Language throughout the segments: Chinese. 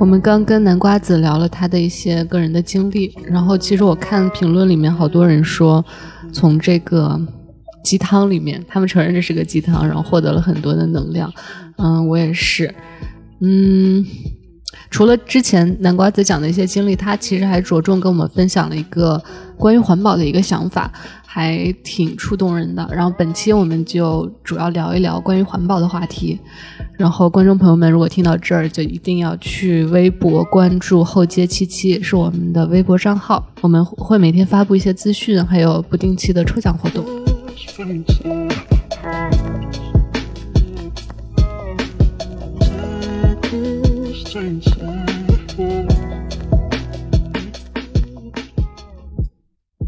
我们刚跟南瓜子聊了他的一些个人的经历，然后其实我看评论里面好多人说，从这个鸡汤里面，他们承认这是个鸡汤，然后获得了很多的能量。嗯，我也是。嗯，除了之前南瓜子讲的一些经历，他其实还着重跟我们分享了一个关于环保的一个想法，还挺触动人的。然后本期我们就主要聊一聊关于环保的话题。然后，观众朋友们，如果听到这儿，就一定要去微博关注“后街七七”，是我们的微博账号。我们会每天发布一些资讯，还有不定期的抽奖活动。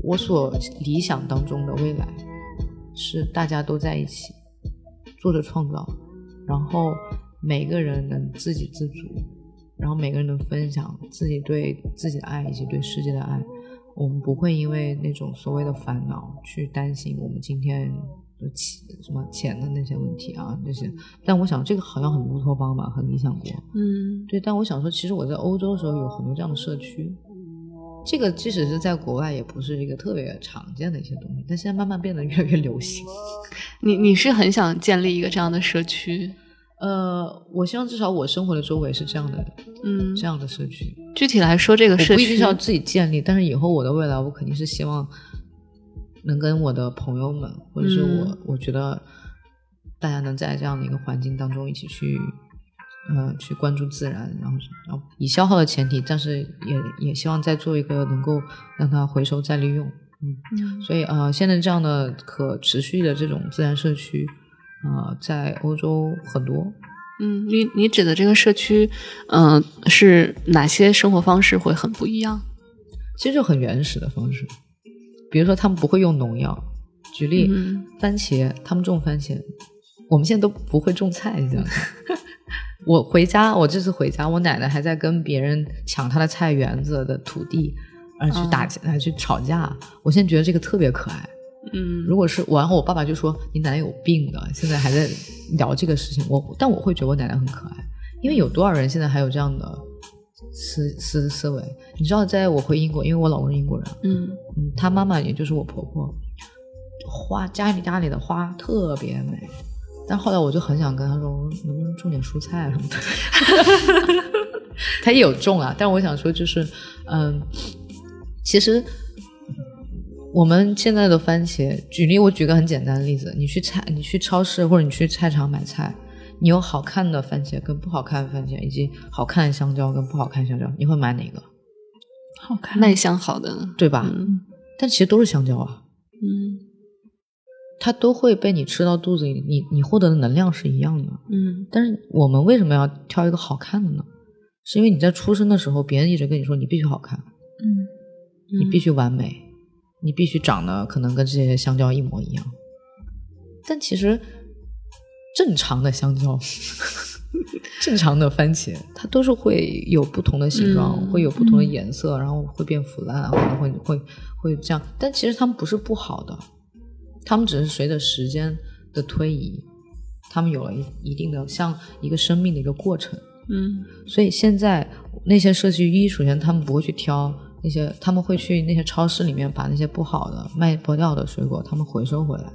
我所理想当中的未来，是大家都在一起做着创造。然后每个人能自给自足，然后每个人能分享自己对自己的爱以及对世界的爱。我们不会因为那种所谓的烦恼去担心我们今天钱什么钱的那些问题啊这些。但我想这个好像很乌托邦吧，很理想国。嗯，对。但我想说，其实我在欧洲的时候有很多这样的社区，这个即使是在国外也不是一个特别常见的一些东西，但现在慢慢变得越来越流行。你你是很想建立一个这样的社区？呃，我希望至少我生活的周围是这样的，嗯，这样的社区。具体来说，这个社区不一定是要自己建立，但是以后我的未来，我肯定是希望能跟我的朋友们，或者是我，我觉得大家能在这样的一个环境当中一起去，呃，去关注自然，然后，然后以消耗的前提，但是也也希望再做一个能够让它回收再利用，嗯，所以呃，现在这样的可持续的这种自然社区。啊，在欧洲很多。嗯，你你指的这个社区，嗯，是哪些生活方式会很不一样？其实就很原始的方式，比如说他们不会用农药。举例，番茄，他们种番茄，我们现在都不会种菜，你知道吗。我回家，我这次回家，我奶奶还在跟别人抢她的菜园子的土地，而去打起来，去吵架。我现在觉得这个特别可爱。嗯，如果是我，然后我爸爸就说你奶奶有病的，现在还在聊这个事情。我但我会觉得我奶奶很可爱，因为有多少人现在还有这样的思思思维？你知道，在我回英国，因为我老公是英国人，嗯嗯，他妈妈也就是我婆婆，花家里家里的花特别美，但后来我就很想跟他说，能不能种点蔬菜什么的？他也有种啊，但我想说就是，嗯，其实。我们现在的番茄，举例，我举个很简单的例子，你去菜，你去超市或者你去菜场买菜，你有好看的番茄跟不好看的番茄，以及好看的香蕉跟不好看香蕉，你会买哪个？好看，卖相好的，对吧？嗯但其实都是香蕉啊，嗯，它都会被你吃到肚子里，你你获得的能量是一样的，嗯。但是我们为什么要挑一个好看的呢？是因为你在出生的时候，别人一直跟你说你必须好看，嗯，你必须完美。你必须长得可能跟这些香蕉一模一样，但其实正常的香蕉、正常的番茄，它都是会有不同的形状，会有不同的颜色，然后会变腐烂，可能会会会这样。但其实它们不是不好的，它们只是随着时间的推移，它们有了一一定的像一个生命的一个过程。嗯，所以现在那些社区一，首先他们不会去挑。那些他们会去那些超市里面把那些不好的卖不掉的水果，他们回收回来，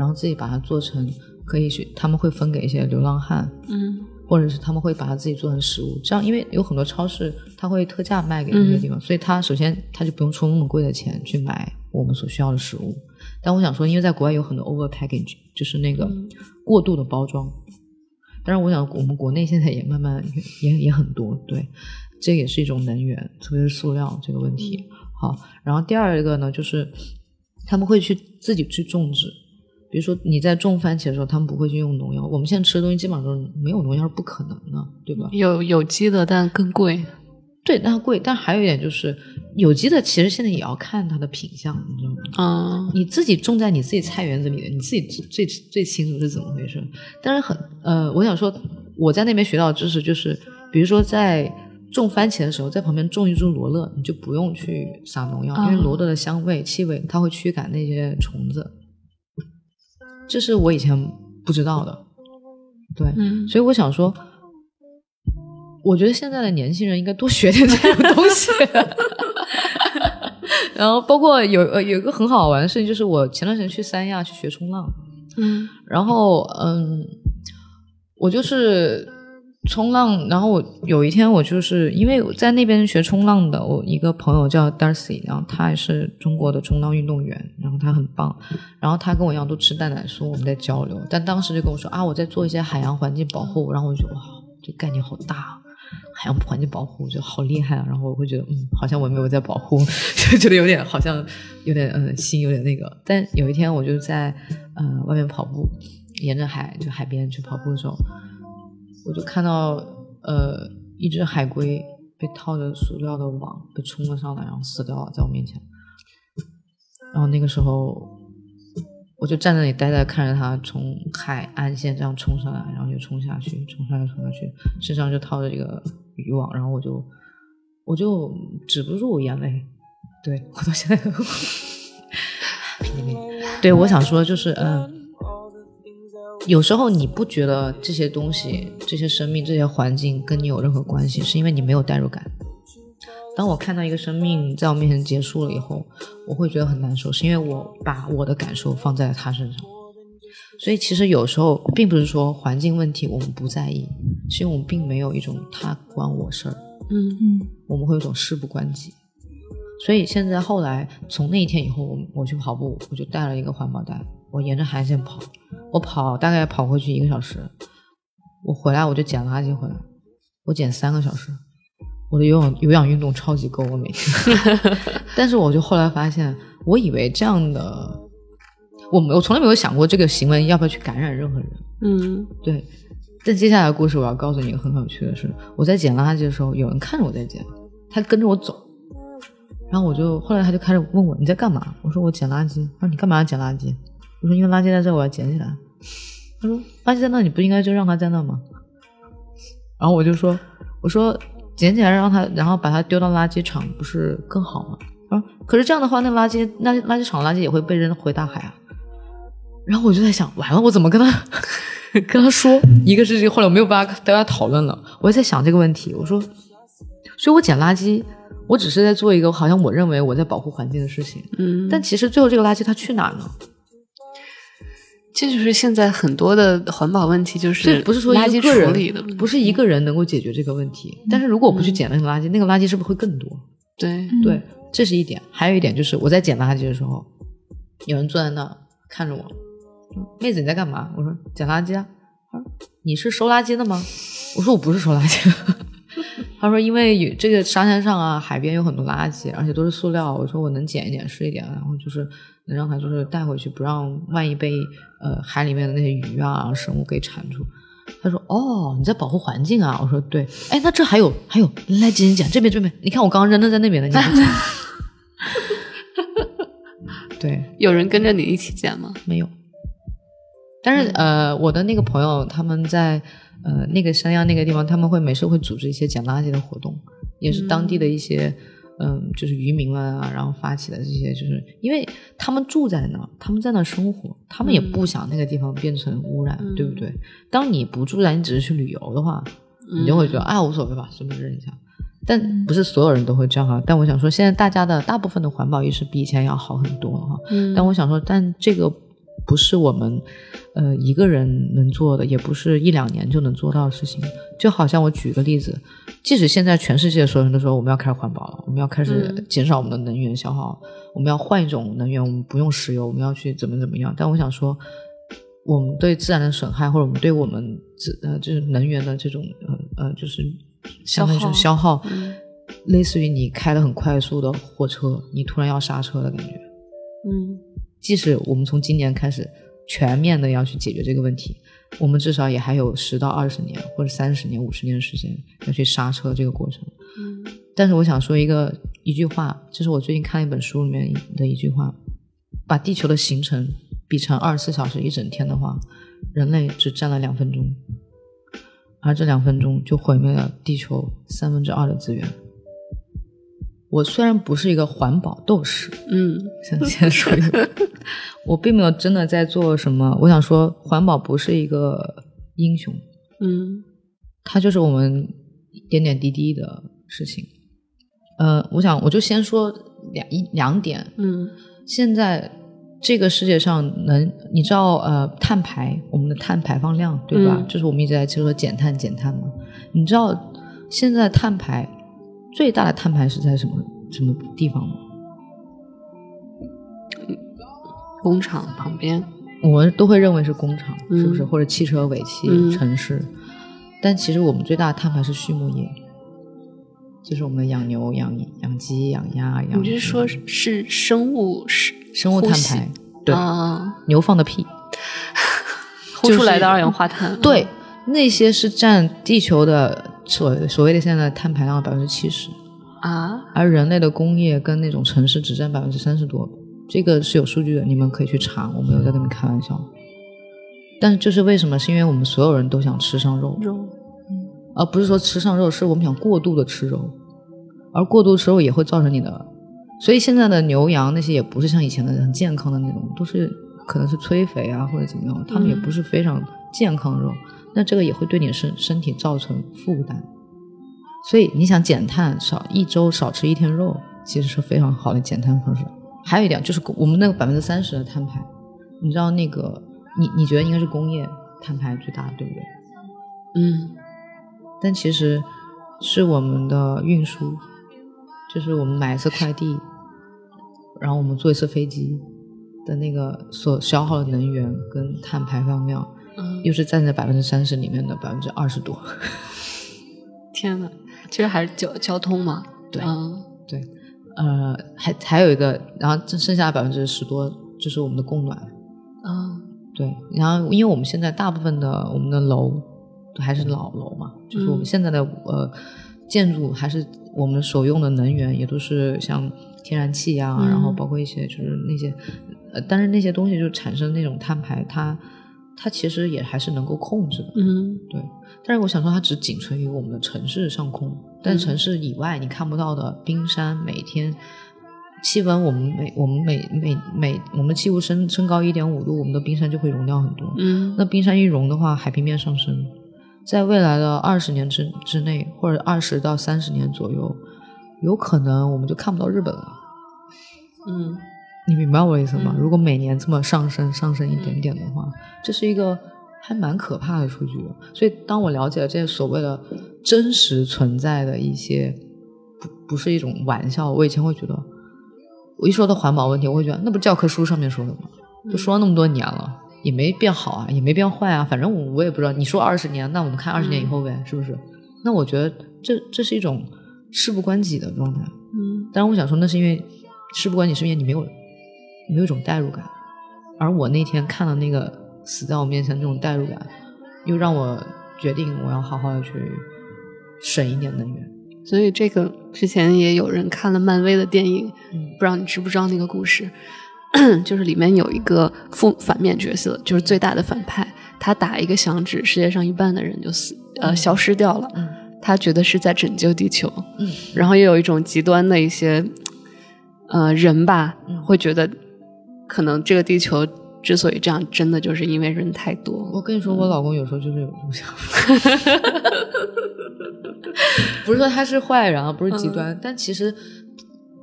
然后自己把它做成可以去，他们会分给一些流浪汉，嗯，或者是他们会把它自己做成食物。这样，因为有很多超市他会特价卖给那些地方，所以他首先他就不用出那么贵的钱去买我们所需要的食物。但我想说，因为在国外有很多 over package，就是那个过度的包装。当然，我想我们国内现在也慢慢也也很多，对。这也是一种能源，特别是塑料这个问题。好，然后第二个呢，就是他们会去自己去种植，比如说你在种番茄的时候，他们不会去用农药。我们现在吃的东西基本上都是没有农药是不可能的，对吧？有有机的，但更贵。对，但贵。但还有一点就是，有机的其实现在也要看它的品相，你知道吗？啊，你自己种在你自己菜园子里的，你自己最最最清楚是怎么回事。但是很呃，我想说。我在那边学到的知识就是，比如说在种番茄的时候，在旁边种一株罗勒，你就不用去撒农药，因为哦罗勒的香味、气味它会驱赶那些虫子。这是我以前不知道的，对，嗯所以我想说，我觉得现在的年轻人应该多学点这种东西。然后包括有呃有一个很好玩的事情，就是我前段时间去三亚去学冲浪，嗯然后嗯，我就是冲浪，然后我有一天我就是因为在那边学冲浪的，我一个朋友叫 Darcy，然后他也是中国的冲浪运动员，然后他很棒，然后他跟我一样都吃蛋奶素，我们在交流，但当时就跟我说啊，我在做一些海洋环境保护，然后我就觉得哇，这概念好大。海洋环境保护，我觉得好厉害啊！然后我会觉得，嗯，好像我没有在保护，就觉得有点好像有点嗯心有点那个。但有一天我就在呃外面跑步，沿着海就海边去跑步的时候，我就看到呃一只海龟被套着塑料的网被冲了上来，然后死掉了在我面前。然后那个时候我就站在那里呆呆看着它从海岸线这样冲上来，然后又冲下去，冲上来冲下去，身上就套着这个渔网，然后我就我就止不住眼泪，对我到现在都。对，我想说就是嗯。有时候你不觉得这些东西、这些生命、这些环境跟你有任何关系，是因为你没有代入感。当我看到一个生命在我面前结束了以后，我会觉得很难受，是因为我把我的感受放在了他身上。所以其实有时候并不是说环境问题我们不在意，是因为我们并没有一种他关我事儿，嗯嗯我们会有一种事不关己。所以现在后来从那一天以后，我我去跑步，我就带了一个环保袋，我沿着海岸线跑，我跑大概跑回去一个小时，我回来我就捡垃圾回来，我捡三个小时，我的有氧有氧运动超级够，我每天。但是我就后来发现，我以为这样的，我没我从来没有想过这个行为要不要去感染任何人。嗯对，但接下来的故事我要告诉你一个很有趣的事，我在捡垃圾的时候，有人看着我在捡，他跟着我走，然后我就后来他就开始问我你在干嘛？我说我捡垃圾。他说你干嘛要捡垃圾？我说因为垃圾在这，我要捡起来。他说垃圾在那，你不应该就让它在那吗？然后我就说我说捡起来让它，然后把它丢到垃圾场，不是更好吗？啊，可是这样的话，那垃圾那垃圾场的垃圾也会被扔回大海啊。然后我就在想，完了，我怎么跟他跟他说？一个是这个，后来我没有办法跟他讨论了。我也在想这个问题，我说，所以我捡垃圾，我只是在做一个好像我认为我在保护环境的事情，嗯，但其实最后这个垃圾它去哪儿呢？这就是现在很多的环保问题，就是这不是说垃圾一个处理的问题，人不是一个人能够解决这个问题。但是如果我不去捡那个垃圾，那个垃圾是不是会更多？对，对，这是一点。还有一点就是我在捡垃圾的时候，有人坐在那看着我，妹子你在干嘛？我说捡垃圾啊。你是收垃圾的吗？我说我不是收垃圾的。他说因为有这个沙滩上啊，海边有很多垃圾，而且都是塑料。我说我能捡一点是一点，然后就是能让他就是带回去，不让万一被呃海里面的那些鱼啊生物给缠住。他说：“哦，你在保护环境啊？”我说：“对。”哎，那这还有还有，来捡捡捡，这边这边，你看我刚刚扔的在那边的，你看 对，有人跟着你一起捡吗？没有。但是呃，我的那个朋友他们在呃那个山腰那个地方，他们会每次会组织一些捡垃圾的活动，也是当地的一些嗯、就是渔民们啊，然后发起的这些，就是因为他们住在那儿，他们在那儿生活，他们也不想那个地方变成污染，对不对？当你不住在，你只是去旅游的话，你就会觉得啊无所谓吧，随便扔一下。但不是所有人都会这样哈。但我想说，现在大家的大部分的环保意识比以前要好很多了哈。嗯但我想说，但这个不是我们呃一个人能做的，也不是一两年就能做到的事情。就好像我举个例子，即使现在全世界所有人都说我们要开始环保了，我们要开始嗯减少我们的能源消耗，我们要换一种能源，我们不用石油，我们要去怎么怎么样。但我想说。我们对自然的损害，或者我们对我们自呃就是能源的这种呃呃就是相当于是消耗，嗯类似于你开的很快速的货车，你突然要刹车的感觉。嗯即使我们从今年开始全面的要去解决这个问题，我们至少也还有十到二十年或者三十年、五十年的时间要去刹车这个过程。嗯但是我想说一个一句话，这是我最近看一本书里面的一句话：把地球的行程比成二十四小时一整天的话，人类只占了两分钟。而这两分钟就毁灭了地球三分之二的资源。我虽然不是一个环保斗士，嗯想先说一个，我并没有真的在做什么。我想说，环保不是一个英雄，嗯它就是我们点点滴滴的事情。呃，我想我就先说两一两点。嗯现在这个世界上能，你知道呃碳排我们的碳排放量对吧？嗯就是我们一直在说减碳减碳嘛。你知道现在碳排最大的碳排是在什么什么地方吗？工厂旁边，我们都会认为是工厂，是不是？嗯或者汽车尾气、嗯城市，但其实我们最大的碳排是畜牧业，就是我们的养牛、养养鸡、养鸭、养你是说是生物是生物碳排？对，啊，牛放的屁。呼出来的二氧化碳，对，那些是占地球的所所谓的现在的碳排量的百分之七十，啊，而人类的工业跟那种城市只占百分之三十多。这个是有数据的，你们可以去查，我没有在跟你们开玩笑。但是这是为什么？是因为我们所有人都想吃上肉，肉，而不是说吃上肉，是我们想过度的吃肉，而过度吃肉也会造成你的。所以现在的牛羊那些也不是像以前的很健康的那种，都是可能是催肥啊或者怎么样，他们也不是非常健康肉。那这个也会对你的身身体造成负担。所以你想减碳，少一周少吃一天肉，其实是非常好的减碳方式。还有一点就是我们那个百分之三十的碳排，你知道那个你你觉得应该是工业碳排最大的，对不对？嗯但其实是我们的运输，就是我们买一次快递，然后我们坐一次飞机的那个所消耗的能源跟碳排放量，嗯，又是占在百分之三十里面的百分之二十多。天呐，其实还是交交通嘛，对嗯对，呃，还还有一个，然后这剩下百分之十多就是我们的供暖。嗯对，然后因为我们现在大部分的我们的楼都还是老楼嘛，就是我们嗯现在的呃建筑还是我们所用的能源也都是像天然气啊，嗯然后包括一些就是那些呃，但是那些东西就产生那种碳排，它它其实也还是能够控制的。嗯对，但是我想说，它只仅存于我们的城市上空，但嗯城市以外你看不到的冰山，每天气温，我们每我们每每每我们气温升升高一点五度，我们的冰山就会融掉很多。嗯那冰山一融的话，海平面上升，在未来的二十年之之内，或者二十到三十年左右，有可能我们就看不到日本了。嗯你明白我的意思吗？嗯如果每年这么上升上升一点点的话，这是一个还蛮可怕的数据的。所以，当我了解了这些所谓的真实存在的一些，不不是一种玩笑，我以前会觉得，我一说到环保问题，我会觉得那不教科书上面说的吗？都说了那么多年了，也没变好啊，也没变坏啊，反正我我也不知道。你说二十年，那我们看二十年以后呗，是不是？那我觉得这这是一种事不关己的状态。嗯当然，我想说，那是因为事不关己，是因为你没有没有一种代入感，而我那天看到那个死在我面前的那种代入感，又让我决定我要好好的去省一点能源。所以这个之前也有人看了漫威的电影，嗯。不知道你知不知道那个故事，就是里面有一个负反面角色，就是最大的反派，他打一个响指，世界上一半的人就死呃嗯。消失掉了，嗯。他觉得是在拯救地球，嗯。然后又有一种极端的一些呃人吧，嗯。会觉得可能这个地球之所以这样，真的就是因为人太多。我跟你说，我老公有时候就是有这种想法，不是说他是坏人啊，不是极端，但其实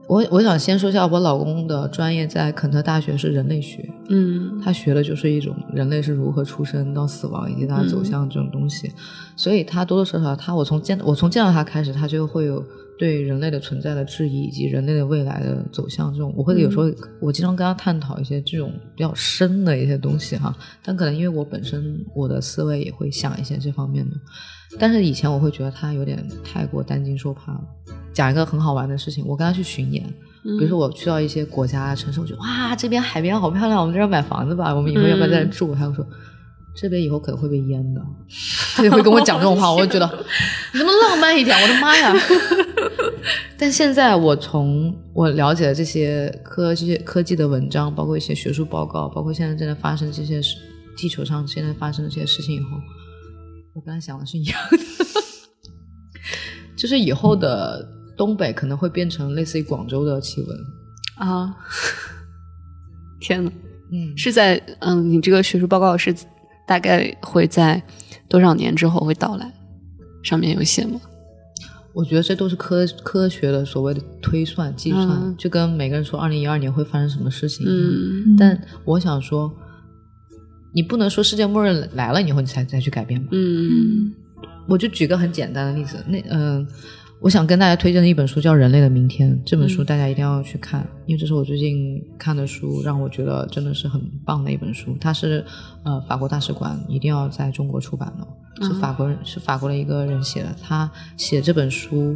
我我想先说一下我老公的专业，在肯特大学是人类学，嗯。他学的就是一种人类是如何出生到死亡以及他走向这种东西，所以他多多少少他我从见我从见到他开始，他就会有对人类的存在的质疑以及人类的未来的走向这种，我会有时候、我经常跟他探讨一些这种比较深的一些东西哈，但可能因为我本身我的思维也会想一些这方面的，但是以前我会觉得他有点太过担惊受怕了。讲一个很好玩的事情，我跟他去巡演，比如说我去到一些国家城市，我觉得哇，这边海边好漂亮，我们这儿买房子吧，我们以后要不要在这住？他会说这边以后可能会被淹的，他就会跟我讲这种话，我就觉得 你能不能浪漫一点？我的妈呀！但现在我从我了解的这些科技科技的文章，包括一些学术报告，包括现在正在发生这些事，地球上现在发生的这些事情以后，我跟他想的是一样的，就是以后的东北可能会变成类似于广州的气温。啊！天呐，嗯，是在嗯，你这个学术报告是大概会在多少年之后会到来？上面有写吗？我觉得这都是科科学的所谓的推算计算，嗯就跟每个人说二零一二年会发生什么事情。，嗯但我想说，你不能说世界末日来了以后你才再去改变吧。嗯我就举个很简单的例子，那嗯、我想跟大家推荐的一本书叫《人类的明天》，这本书嗯大家一定要去看，因为这是我最近看的书，让我觉得真的是很棒的一本书。它是呃法国大使馆一定要在中国出版的，是啊法国人是法国的一个人写的。他写这本书，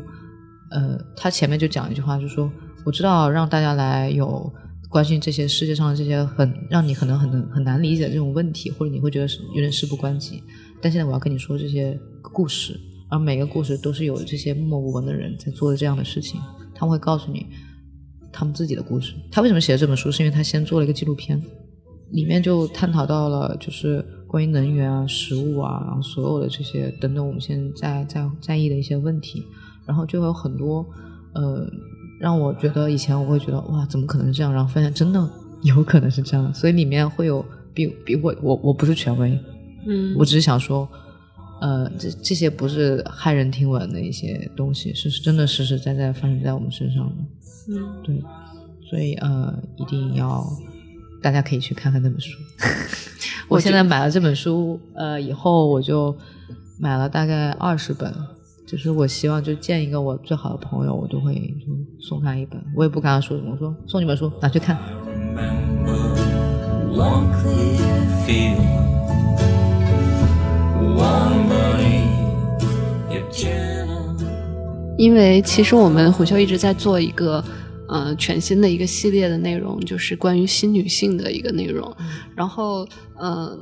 呃，他前面就讲一句话，就说我知道让大家来有。关心这些世界上的这些很让你可能很很难理解的这种问题，或者你会觉得是有点事不关己，但现在我要跟你说这些故事，而每个故事都是有这些默默无闻的人在做的这样的事情，他们会告诉你他们自己的故事。他为什么写这本书？是因为他先做了一个纪录片，里面就探讨到了就是关于能源啊、食物啊，然后所有的这些等等我们现在在在在意的一些问题，然后就有很多呃，让我觉得以前我会觉得哇，怎么可能是这样？然后发现真的 有可能是这样，所以里面会有比比我我我不是权威，嗯我只是想说，呃，这这些不是骇人听闻的一些东西，是真的实实在在发生在我们身上的。嗯对，所以呃，一定要大家可以去看看那本书。我现在买了这本书，呃，以后我就买了大概二十本。就是我希望就见一个我最好的朋友，我都会就送他一本。我也不跟他说什么，我说送你本书拿去看。One 因为其实我们虎嗅一直在做一个呃全新的一个系列的内容，就是关于新女性的一个内容。然后呃，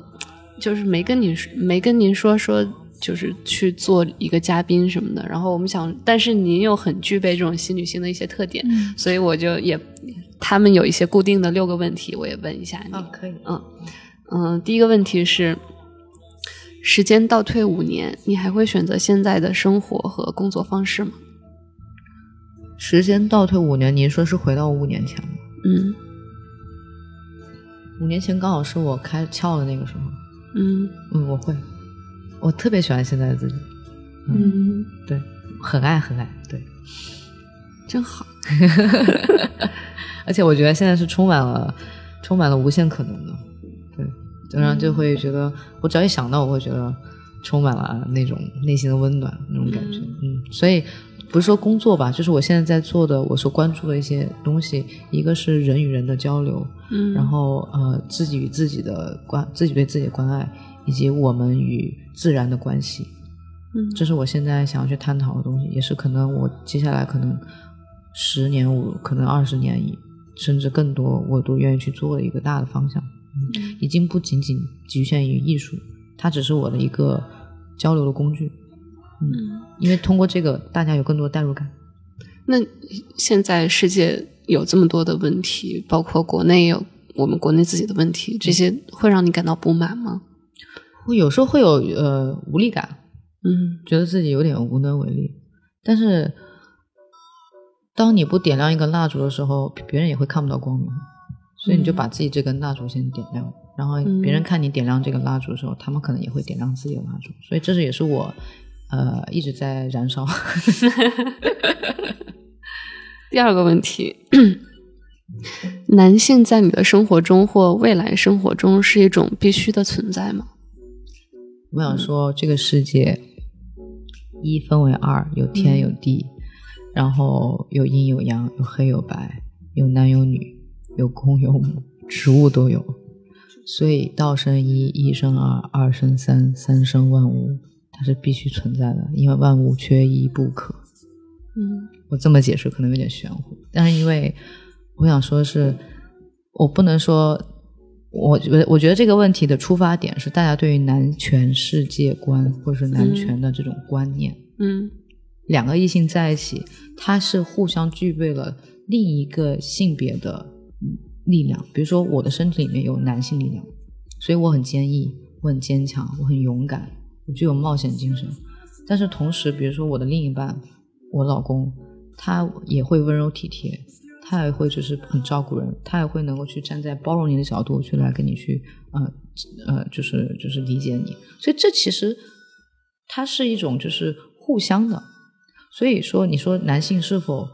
就是没跟你没跟您说说，就是去做一个嘉宾什么的。然后我们想，但是您又很具备这种新女性的一些特点，所以我就也他们有一些固定的六个问题，我也问一下你。可以。嗯嗯，第一个问题是，时间倒退五年，你还会选择现在的生活和工作方式吗？时间倒退五年，您说是回到五年前吗？嗯五年前刚好是我开窍的那个时候。嗯嗯，我会，我特别喜欢现在的自己。嗯，对，很爱很爱，对。真好。而且我觉得现在是充满了充满了无限可能的，对，然后就会觉得，我只要一想到，我会觉得充满了那种内心的温暖那种感觉，嗯，所以不是说工作吧，就是我现在在做的，我所关注的一些东西，一个是人与人的交流，嗯，然后呃自己与自己的关，自己对自己的关爱，以及我们与自然的关系，嗯。这是我现在想要去探讨的东西，也是可能我接下来可能十年五，可能二十年以甚至更多，我都愿意去做的一个大的方向。嗯，已经不仅仅局限于艺术，它只是我的一个交流的工具。嗯，因为通过这个，大家有更多的代入感。那现在世界有这么多的问题，包括国内有我们国内自己的问题，这些会让你感到不满吗？我有时候会有呃无力感，嗯觉得自己有点无能为力。但是，当你不点亮一根蜡烛的时候，别人也会看不到光明，所以你就把自己这根蜡烛先点亮，然后别人看你点亮这个蜡烛的时候，他们可能也会点亮自己的蜡烛。所以这是也是我呃一直在燃烧。第二个问题，男性在你的生活中或未来生活中是一种必须的存在吗？我想说，这个世界一分为二，有天有地，然后有阴有阳，有黑有白，有男有女，有公有母，植物都有。所以道生一，一生二，二生三，三生万物，它是必须存在的，因为万物缺一不可。嗯我这么解释可能有点玄乎，但是因为我想说的是，我不能说，我觉得我觉得这个问题的出发点是大家对于男权世界观或者是男权的这种观念，嗯两个异性在一起，它是互相具备了另一个性别的嗯力量，比如说我的身体里面有男性力量，所以我很坚毅，我很坚强，我很勇敢，我具有冒险精神。但是同时，比如说我的另一半，我老公，他也会温柔体贴，他也会就是很照顾人，他也会能够去站在包容你的角度去来跟你去呃呃，就是就是理解你。所以这其实它是一种就是互相的。所以说，你说男性是否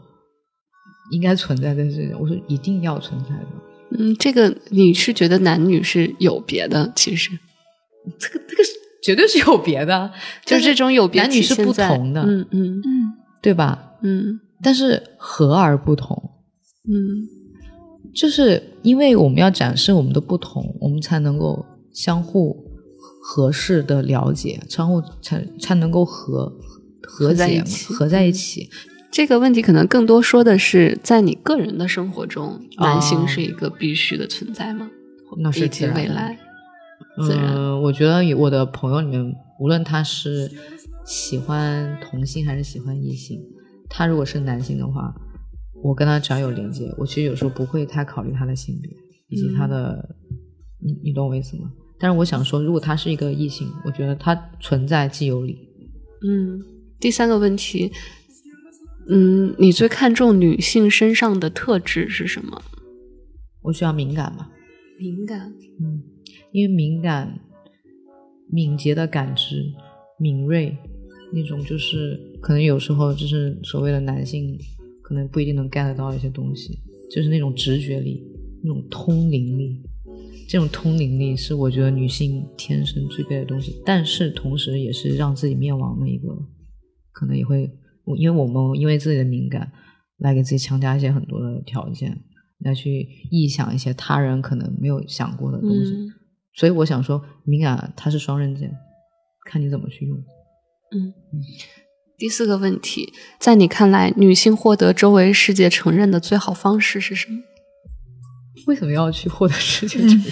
应该存在在这里？我说一定要存在的。嗯，这个你是觉得男女是有别的，其实这个这个是绝对是有别的，就是这种有别男女是不同的，嗯嗯嗯对吧？嗯但是和而不同，嗯就是因为我们要展示我们的不同，我们才能够相互合适的了解，相互才才能够和和合在解嘛一起合在一起。这个问题可能更多说的是，在你个人的生活中，男性哦是一个必须的存在吗？那是以及自然未来，自然嗯，我觉得我的朋友里面，无论他是喜欢同性还是喜欢异性，他如果是男性的话，我跟他只要有连接，我其实有时候不会太考虑他的性别以及他的，你你懂我意思吗？但是我想说，如果他是一个异性，我觉得他存在即有理。嗯，第三个问题，嗯，你最看重女性身上的特质是什么？我需要敏感吗，敏感。嗯，因为敏感、敏捷的感知、敏锐那种，就是可能有时候就是所谓的男性可能不一定能 get 到一些东西，就是那种直觉力、那种通灵力。这种通灵力是我觉得女性天生具备的东西，但是同时也是让自己灭亡的一个，可能也会，因为我们因为自己的敏感来给自己强加一些很多的条件，来去臆想一些他人可能没有想过的东西。嗯所以我想说，敏感它是双刃剑，看你怎么去用。嗯。第四个问题，在你看来，女性获得周围世界承认的最好方式是什么？为什么要去获得世界承认？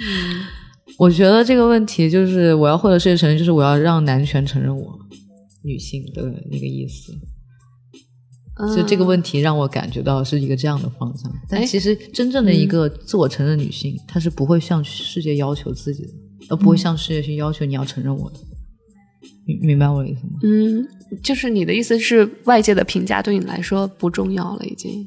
我觉得这个问题就是我要获得世界承认，就是我要让男权承认我女性的那个意思。所以这个问题让我感觉到是一个这样的方向，但哎其实真正的一个自我承认女性，她是不会向世界要求自己的，而不会向世界去要求你要承认我的。明明白我的意思吗？嗯，就是你的意思是，外界的评价对你来说不重要了，已经。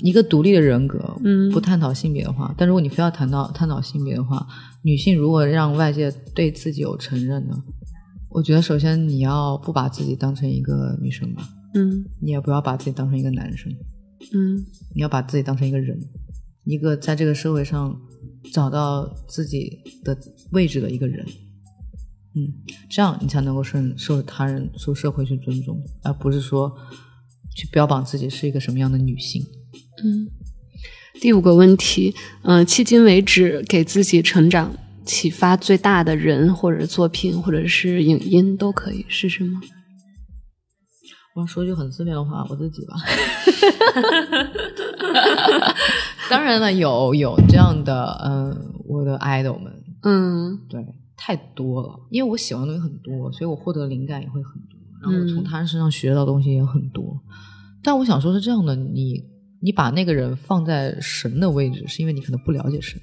一个独立的人格，嗯不探讨性别的话，但如果你非要谈到探讨性别的话，女性如果让外界对自己有承认呢，我觉得首先你要不把自己当成一个女生吧，嗯你也不要把自己当成一个男生，嗯你要把自己当成一个人，一个在这个社会上找到自己的位置的一个人。嗯，这样你才能够受受他人、受社会去尊重，而不是说去标榜自己是一个什么样的女性。嗯。第五个问题，嗯、迄今为止给自己成长启发最大的人或者作品或者是影音都可以是什么？我要说句很自恋的话，我自己吧。当然了，有有这样的，嗯，我的 idol 们，嗯对，太多了。因为我喜欢的东西很多，所以我获得灵感也会很多，然后我从嗯他人身上学到的东西也很多。但我想说，是这样的，你你把那个人放在神的位置，是因为你可能不了解神。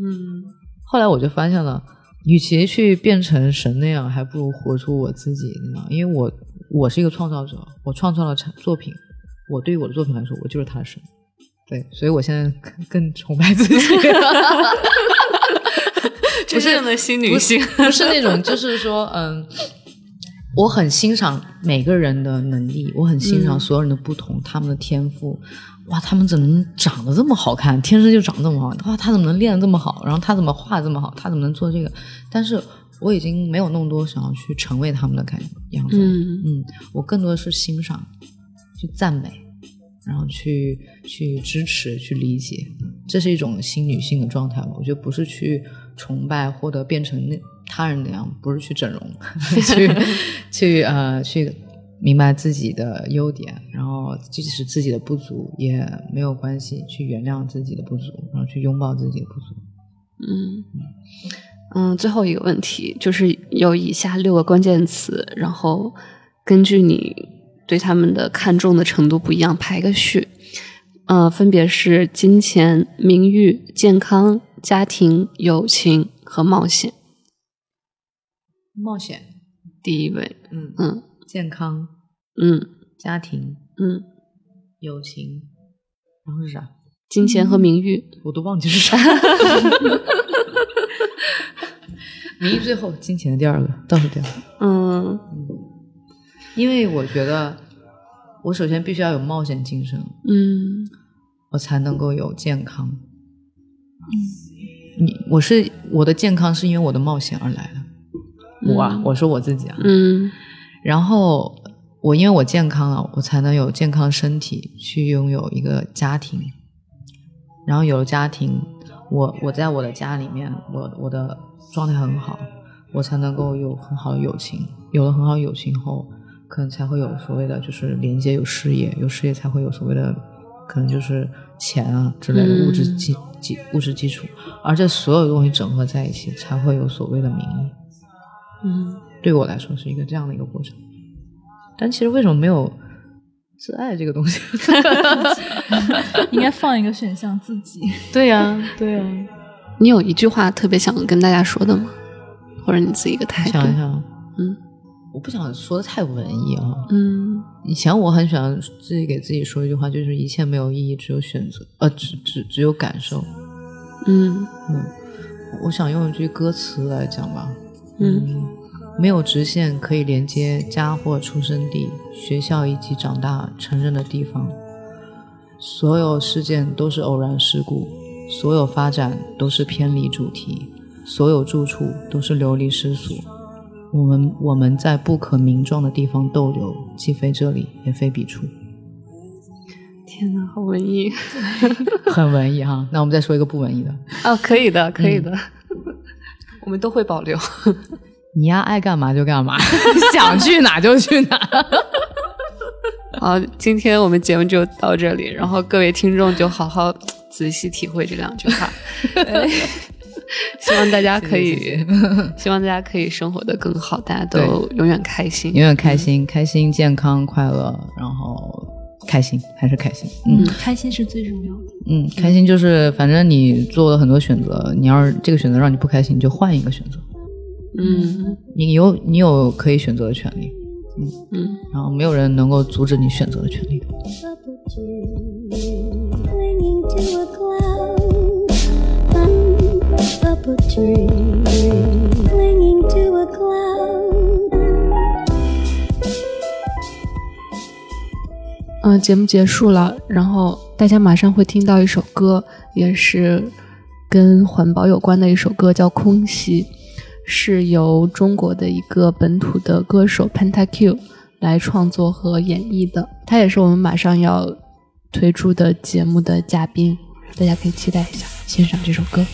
嗯后来我就发现了，与其去变成神那样，还不如活出我自己那样。因为我我是一个创造者，我创造了产作品，我对于我的作品来说，我就是他的神。对，所以我现在更更崇拜自己。不是真正的新女性不是那种，就是说，嗯，我很欣赏每个人的能力，我很欣赏嗯所有人的不同，他们的天赋。哇，他们怎么长得这么好看？天生就长得这么好？哇，他怎么能练得这么好？然后他怎么画得这么好？他怎么能做这个？但是我已经没有那么多想要去成为他们的感样子。嗯嗯，我更多的是欣赏，去赞美，然后去去支持、去理解，这是一种新女性的状态吧？我觉得不是去崇拜或者变成那他人那样，不是去整容，去去呃去明白自己的优点，然后即使自己的不足也没有关系，去原谅自己的不足，然后去拥抱自己的不足。嗯嗯，最后一个问题就是有以下六个关键词，然后根据你对他们的看重的程度不一样排个序。呃，分别是金钱、名誉、健康、家庭、友情和冒险。冒险，第一位，嗯嗯健康，嗯家庭，嗯，友情，然后是啥？金钱和名誉，我都忘记是啥。名誉最后，金钱的第二个，倒数第二个。嗯因为我觉得，我首先必须要有冒险精神，嗯我才能够有健康。嗯你我是我的健康是因为我的冒险而来的。我啊，我说我自己啊，嗯然后我因为我健康了，我才能有健康身体去拥有一个家庭，然后有了家庭，我我在我的家里面，我我的状态很好，我才能够有很好的友情，有了很好的友情后，可能才会有所谓的就是连接，有事业，有事业才会有所谓的可能就是钱啊之类的嗯物质基基物质基础，而这所有东西整合在一起，才会有所谓的名义。嗯对我来说是一个这样的一个过程。但其实为什么没有自爱这个东西？应该放一个选项自己。对呀、对呀、你有一句话特别想跟大家说的吗？或者你自己一个态度？想一想，嗯我不想说的太文艺啊。嗯以前我很喜欢自己给自己说一句话，就是一切没有意义，只有选择，呃，只只只有感受。嗯嗯，我想用一句歌词来讲吧。嗯没有直线可以连接家或出生地、学校以及长大成人的地方。所有事件都是偶然事故，所有发展都是偏离主题，所有住处都是流离失所。我们我们在不可名状的地方逗留，既非这里，也非彼处。天哪，好文艺 很文艺哈。那我们再说一个不文艺的。哦，可以的，可以的，我们都会保留。你呀，爱干嘛就干嘛，想去哪就去哪。好，今天我们节目就到这里，然后各位听众就好好仔细体会这两句话。希望大家可以，希望大家可以生活的更好，大家都永远开心。永远开心，开心、健康、快乐，然后开心还是开心。嗯开心是最重要的。嗯，开心就是反正你做了很多选择，你要是这个选择让你不开心，你就换一个选择。嗯。你有你有可以选择的权利，嗯。嗯。然后没有人能够阻止你选择的权利。的。嗯、节目结束了，然后大家马上会听到一首歌，也是跟环保有关的一首歌，叫《空袭》，是由中国的一个本土的歌手 PentaQ 来创作和演绎的。他也是我们马上要推出的节目的嘉宾，大家可以期待一下，欣赏这首歌。